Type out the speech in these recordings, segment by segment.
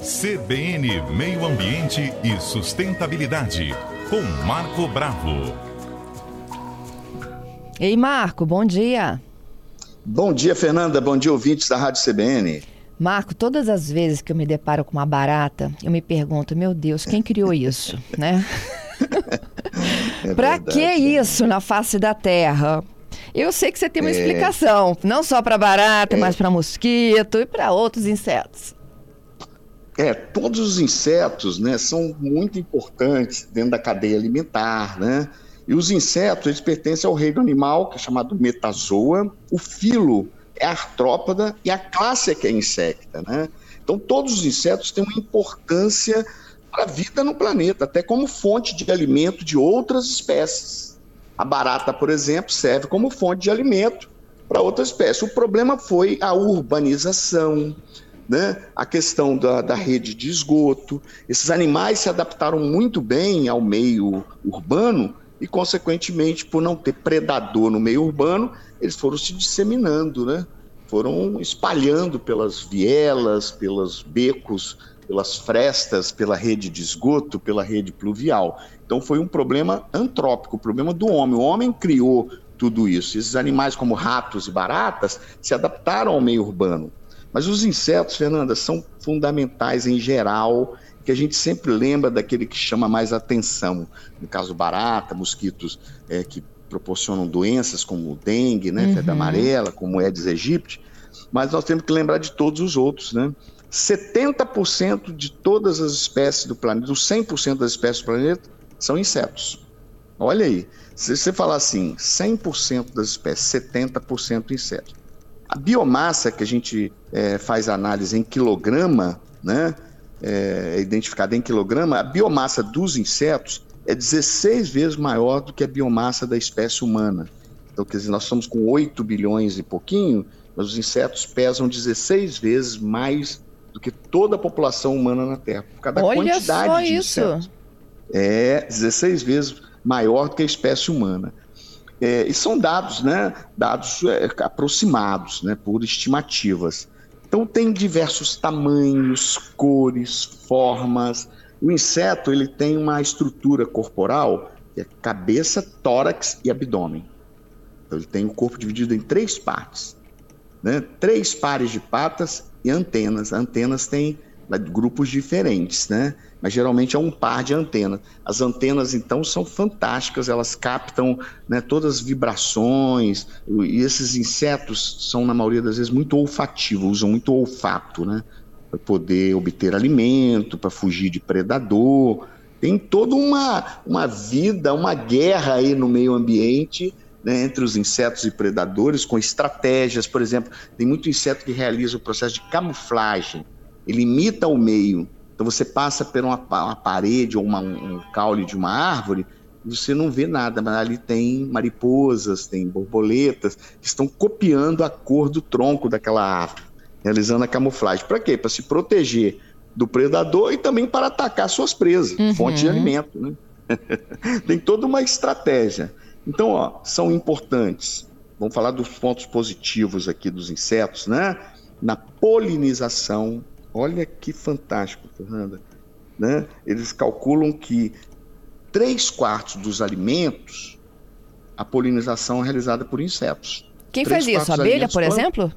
CBN Meio Ambiente e Sustentabilidade, com Marco Bravo. Ei, Marco, bom dia. Bom dia, Fernanda. Bom dia, ouvintes da Rádio CBN. Marco, todas as vezes que eu me deparo com uma barata, eu me pergunto, meu Deus, quem criou isso, né? é pra verdade, que isso na face da Terra? Eu sei que você tem uma é... explicação, não só para barata, é... mas para mosquito e para outros insetos. É, todos os insetos, né, são muito importantes dentro da cadeia alimentar, né? E os insetos, eles pertencem ao reino animal, que é chamado metazoa. O filo é artrópoda e a classe é que é insecta, né? Então, todos os insetos têm uma importância para a vida no planeta, até como fonte de alimento de outras espécies. A barata, por exemplo, serve como fonte de alimento para outras espécies. O problema foi a urbanização, né? a questão da, da rede de esgoto. Esses animais se adaptaram muito bem ao meio urbano e, consequentemente, por não ter predador no meio urbano, eles foram se disseminando, né? foram espalhando pelas vielas, pelos becos, pelas frestas, pela rede de esgoto, pela rede pluvial. Então foi um problema antrópico, o problema do homem. O homem criou tudo isso. Esses animais, como ratos e baratas, se adaptaram ao meio urbano. Mas os insetos, Fernanda, são fundamentais em geral, que a gente sempre lembra daquele que chama mais atenção. No caso, barata, mosquitos é, que proporcionam doenças como dengue, né, uhum. febre amarela, como Aedes aegypti, mas nós temos que lembrar de todos os outros, né? 70% de todas as espécies do planeta, dos 100% das espécies do planeta, são insetos. Olha aí, se você falar assim, 100% das espécies, 70% insetos. A biomassa que a gente é, faz análise em quilograma, né, é, identificada em quilograma, a biomassa dos insetos é 16 vezes maior do que a biomassa da espécie humana. Então, quer dizer, nós somos com 8 bilhões e pouquinho, mas os insetos pesam 16 vezes mais do que toda a população humana na Terra, por causa da Olha quantidade só de isso. insetos. É 16 vezes maior do que a espécie humana. É, e são dados, né, dados é, aproximados, né, por estimativas. Então tem diversos tamanhos, cores, formas. O inseto ele tem uma estrutura corporal que é cabeça, tórax e abdômen. Então, ele tem o corpo dividido em três partes, né? Três pares de patas e antenas. Antenas têm grupos diferentes, né? Mas geralmente é um par de antenas. As antenas, então, são fantásticas, elas captam né, todas as vibrações, e esses insetos são, na maioria das vezes, muito olfativos, usam muito olfato, né? Para poder obter alimento, para fugir de predador. Tem toda uma, uma vida, uma guerra aí no meio ambiente né, entre os insetos e predadores, com estratégias, por exemplo, tem muito inseto que realiza o processo de camuflagem, ele imita o meio. Então você passa por uma, uma parede ou uma, um caule de uma árvore, você não vê nada, mas ali tem mariposas, tem borboletas, que estão copiando a cor do tronco daquela árvore, realizando a camuflagem. Para quê? Para se proteger do predador e também para atacar suas presas, uhum. fonte de alimento. Né? tem toda uma estratégia. Então, ó, são importantes. Vamos falar dos pontos positivos aqui dos insetos, né? Na polinização. Olha que fantástico, Fernanda. Né? Eles calculam que três quartos dos alimentos, a polinização é realizada por insetos. Quem três faz isso? Abelha, por exemplo?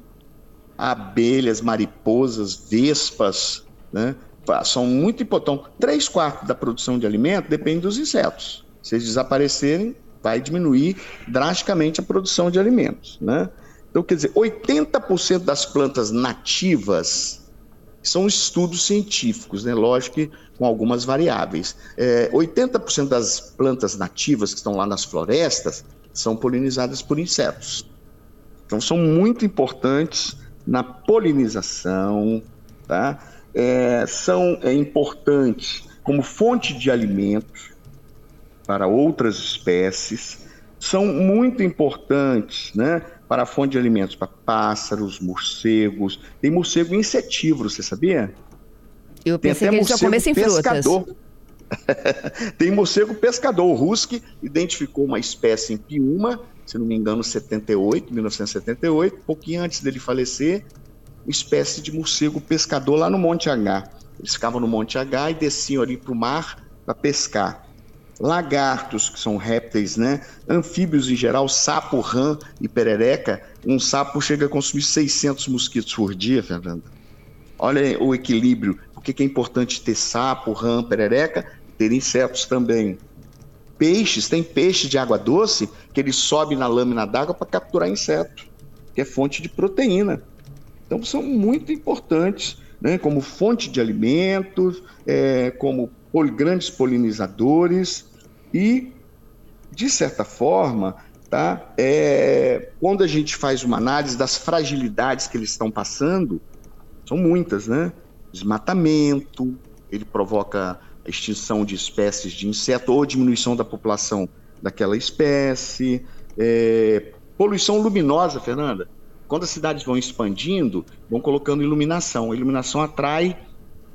Abelhas, mariposas, vespas, né? São muito importantes. Três quartos da produção de alimento depende dos insetos. Se eles desaparecerem, vai diminuir drasticamente a produção de alimentos. Né? Então, quer dizer, 80% das plantas nativas são estudos científicos, né? lógico que com algumas variáveis. É, 80% das plantas nativas que estão lá nas florestas são polinizadas por insetos. Então, são muito importantes na polinização, tá? É, são é, importantes como fonte de alimentos, para outras espécies, são muito importantes né, para a fonte de alimentos para pássaros, morcegos. Tem morcego insetivo, você sabia? Eu pensei que eles só comessem pescador. frutas. Tem morcego pescador. O Rusk identificou uma espécie em Piuma, se não me engano, 78, 1978, pouquinho antes dele falecer, uma espécie de morcego pescador lá no Monte H. Eles ficavam no Monte H e desciam ali para o mar para pescar. Lagartos, que são répteis, né? Anfíbios em geral, sapo, rã e perereca. Um sapo chega a consumir 600 mosquitos por dia, Fernanda. Olha o equilíbrio. Por que é importante ter sapo, rã, perereca? Ter insetos também. Peixes, tem peixe de água doce que ele sobe na lâmina d'água para capturar inseto, que é fonte de proteína. Então são muito importantes, né, como fonte de alimentos, é, como pol grandes polinizadores e, de certa forma, tá, é, quando a gente faz uma análise das fragilidades que eles estão passando, são muitas, né? Desmatamento, ele provoca a extinção de espécies de inseto ou diminuição da população daquela espécie, é, poluição luminosa, Fernanda. Quando as cidades vão expandindo, vão colocando iluminação. A iluminação atrai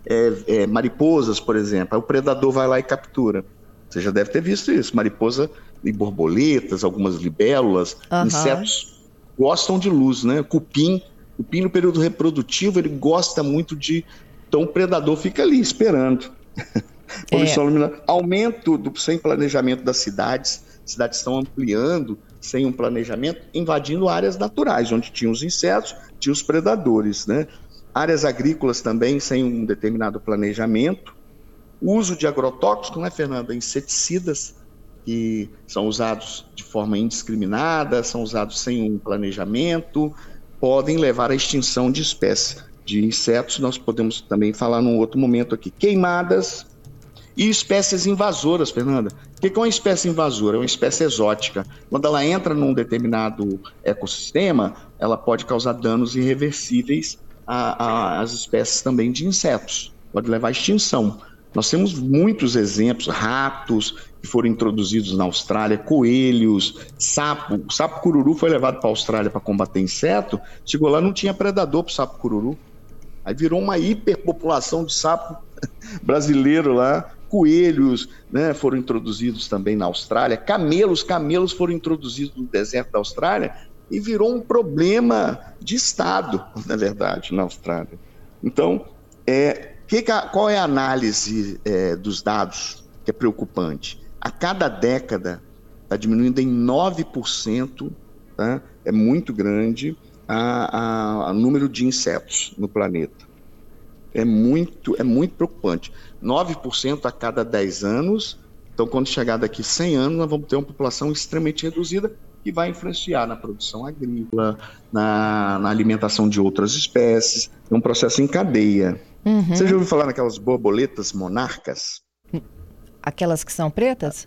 é, é, mariposas, por exemplo. Aí o predador vai lá e captura. Você já deve ter visto isso. Mariposa e borboletas, algumas libélulas, uhum. insetos gostam de luz, né? Cupim, cupim no período reprodutivo, ele gosta muito de. Então o predador fica ali esperando. É. Aumento do, sem planejamento das cidades. Cidades estão ampliando sem um planejamento, invadindo áreas naturais, onde tinham os insetos, tinha os predadores, né? Áreas agrícolas também sem um determinado planejamento. O uso de agrotóxicos, né, Fernanda? Inseticidas que são usados de forma indiscriminada, são usados sem um planejamento, podem levar à extinção de espécies de insetos. Nós podemos também falar num outro momento aqui. Queimadas, e espécies invasoras, Fernanda. O que é uma espécie invasora? É uma espécie exótica. Quando ela entra num determinado ecossistema, ela pode causar danos irreversíveis às espécies também de insetos. Pode levar à extinção. Nós temos muitos exemplos, ratos que foram introduzidos na Austrália, coelhos, sapo. O sapo cururu foi levado para a Austrália para combater inseto, chegou lá não tinha predador para o sapo cururu. Aí virou uma hiperpopulação de sapo brasileiro lá, coelhos né, foram introduzidos também na Austrália, camelos, camelos foram introduzidos no deserto da Austrália e virou um problema de Estado, na verdade, na Austrália. Então, é, que, qual é a análise é, dos dados que é preocupante? A cada década está diminuindo em 9%, tá? é muito grande, o número de insetos no planeta. É muito, é muito preocupante. 9% a cada 10 anos. Então, quando chegar daqui 100 anos, nós vamos ter uma população extremamente reduzida que vai influenciar na produção agrícola, na, na alimentação de outras espécies. É um processo em cadeia. Uhum. Você já ouviu falar naquelas borboletas monarcas? Aquelas que são pretas?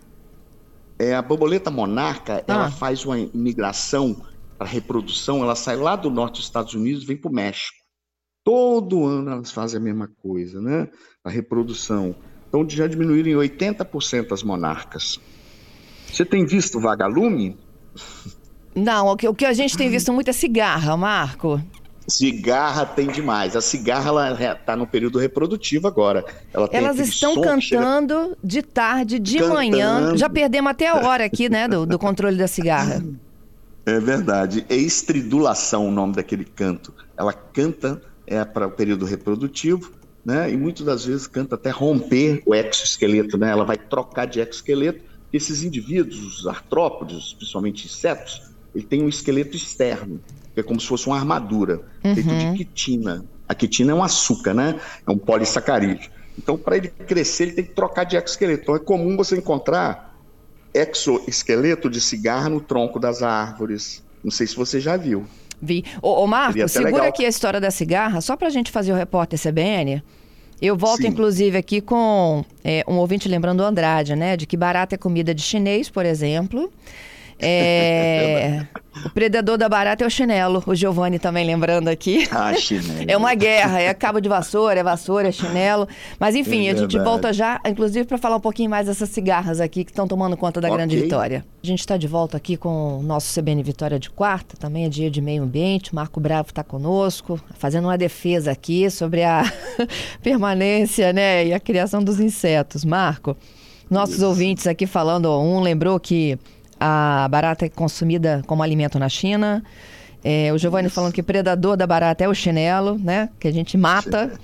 É, a borboleta monarca, ah. ela faz uma imigração para reprodução, ela sai lá do norte dos Estados Unidos e vem para o México. Todo ano elas fazem a mesma coisa, né? A reprodução. Então já diminuíram em 80% as monarcas. Você tem visto vagalume? Não, o que, o que a gente tem visto muito é cigarra, Marco. Cigarra tem demais. A cigarra ela está no período reprodutivo agora. Ela Elas estão cantando chega... de tarde, de cantando. manhã. Já perdemos até a hora aqui, né, do, do controle da cigarra. É verdade. É estridulação o nome daquele canto. Ela canta é para o período reprodutivo, né? E muitas das vezes canta até romper o exoesqueleto, né? Ela vai trocar de exoesqueleto. Esses indivíduos, os artrópodes, principalmente insetos, ele tem um esqueleto externo, que é como se fosse uma armadura, uhum. feito de quitina. A quitina é um açúcar, né? É um polissacarídeo. Então, para ele crescer, ele tem que trocar de exoesqueleto. Então, é comum você encontrar exoesqueleto de cigarra no tronco das árvores. Não sei se você já viu. Vi. Ô, ô Marco, segura legal. aqui a história da cigarra, só para a gente fazer o repórter CBN. Eu volto, Sim. inclusive, aqui com é, um ouvinte lembrando o Andrade, né? De que barata é comida de chinês, por exemplo. É, o predador da barata é o chinelo. O Giovanni também lembrando aqui. Ah, chinelo. É uma guerra, é cabo de vassoura, é vassoura, é chinelo. Mas enfim, é a gente volta já, inclusive, para falar um pouquinho mais dessas cigarras aqui que estão tomando conta da okay. grande vitória. A gente está de volta aqui com o nosso CBN Vitória de quarta, também é dia de meio ambiente. Marco Bravo está conosco, fazendo uma defesa aqui sobre a permanência né, e a criação dos insetos. Marco, nossos Isso. ouvintes aqui falando, um lembrou que a barata é consumida como alimento na China. É, o Giovanni falando que predador da barata é o chinelo, né? Que a gente mata.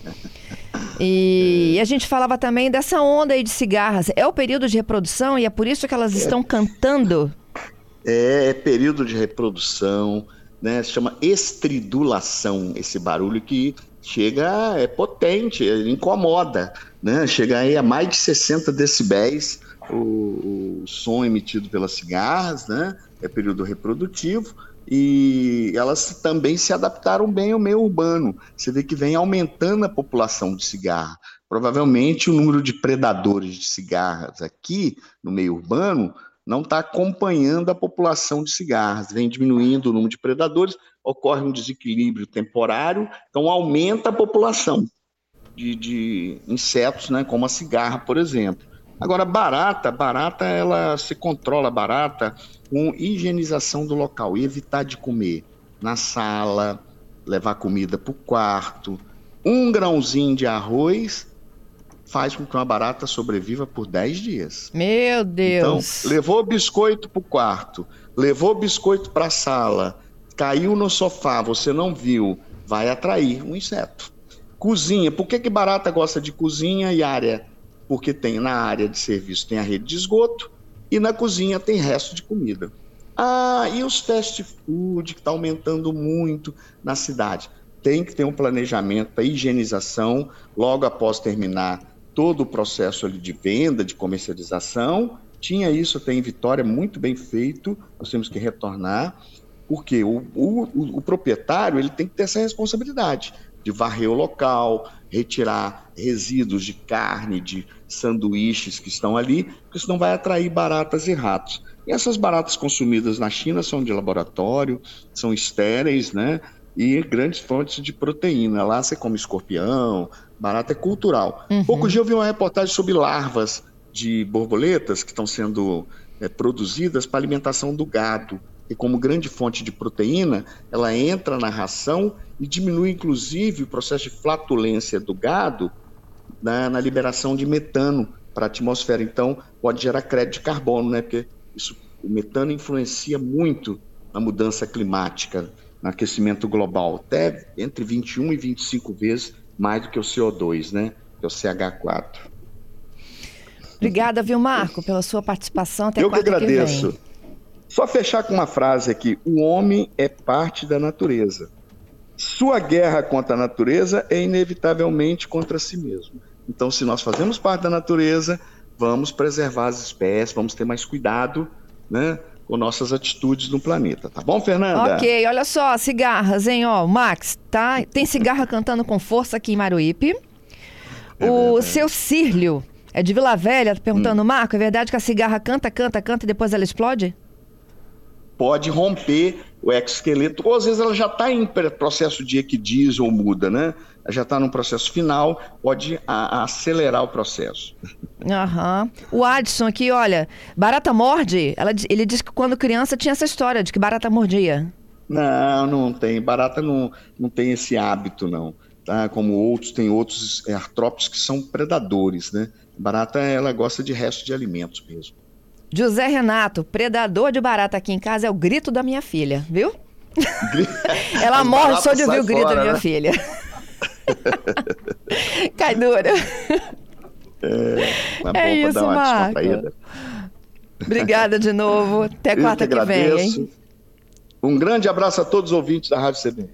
E a gente falava também dessa onda aí de cigarras. É o período de reprodução e é por isso que elas estão cantando? É, é período de reprodução, né? Se chama estridulação, esse barulho que chega, é potente, incomoda, né? Chega aí a mais de 60 decibéis o, o som emitido pelas cigarras, né? É período reprodutivo e elas também se adaptaram bem ao meio urbano. Você vê que vem aumentando a população de cigarra. Provavelmente o número de predadores de cigarras aqui no meio urbano não está acompanhando a população de cigarras, vem diminuindo o número de predadores, ocorre um desequilíbrio temporário, então aumenta a população de, de insetos, né, como a cigarra, por exemplo. Agora, barata, barata, ela se controla barata com higienização do local e evitar de comer na sala, levar comida para o quarto. Um grãozinho de arroz faz com que uma barata sobreviva por 10 dias. Meu Deus! Então, levou biscoito para o quarto, levou biscoito para a sala, caiu no sofá, você não viu, vai atrair um inseto. Cozinha, por que, que barata gosta de cozinha e área porque tem na área de serviço tem a rede de esgoto e na cozinha tem resto de comida. Ah, e os fast food que está aumentando muito na cidade. Tem que ter um planejamento para higienização logo após terminar todo o processo ali de venda, de comercialização. Tinha isso tem em Vitória muito bem feito, nós temos que retornar, porque o, o, o proprietário ele tem que ter essa responsabilidade de varrer o local, retirar resíduos de carne, de sanduíches que estão ali, porque senão vai atrair baratas e ratos. E essas baratas consumidas na China são de laboratório, são estéreis, né? E grandes fontes de proteína. Lá você come escorpião, barata é cultural. Uhum. Pouco dia eu vi uma reportagem sobre larvas de borboletas que estão sendo é, produzidas para alimentação do gado e como grande fonte de proteína, ela entra na ração e diminui, inclusive, o processo de flatulência do gado na, na liberação de metano para a atmosfera. Então, pode gerar crédito de carbono, né? Porque isso, o metano influencia muito na mudança climática, no aquecimento global, até entre 21 e 25 vezes mais do que o CO2, né? Que é o CH4. Obrigada, viu, Marco, pela sua participação. Até Eu que agradeço. Que só fechar com uma frase aqui: o homem é parte da natureza. Sua guerra contra a natureza é inevitavelmente contra si mesmo. Então, se nós fazemos parte da natureza, vamos preservar as espécies, vamos ter mais cuidado, né? Com nossas atitudes no planeta, tá bom, Fernanda? Ok, olha só, cigarras, hein, ó, Max, tá? Tem cigarra cantando com força aqui em Maruípe. É o seu Círlio é de Vila Velha, perguntando, hum. Marco, é verdade que a cigarra canta, canta, canta e depois ela explode? Pode romper o exoesqueleto, ou às vezes ela já está em processo de equidiz ou muda, né? Ela já está no processo final, pode a, a acelerar o processo. Aham. O Adson aqui, olha, barata morde, ela, ele disse que quando criança tinha essa história de que barata mordia. Não, não tem. Barata não, não tem esse hábito, não. Tá? Como outros, tem outros é, artrópodes que são predadores, né? Barata, ela gosta de resto de alimentos mesmo. José Renato, predador de barata aqui em casa é o grito da minha filha, viu? Ela morre só de ouvir o grito fora, da minha né? filha. Cai dura. É, é isso, Marco. Obrigada de novo. Até quarta que, que, vem, hein? Um grande abraço a todos os ouvintes da Rádio CBN.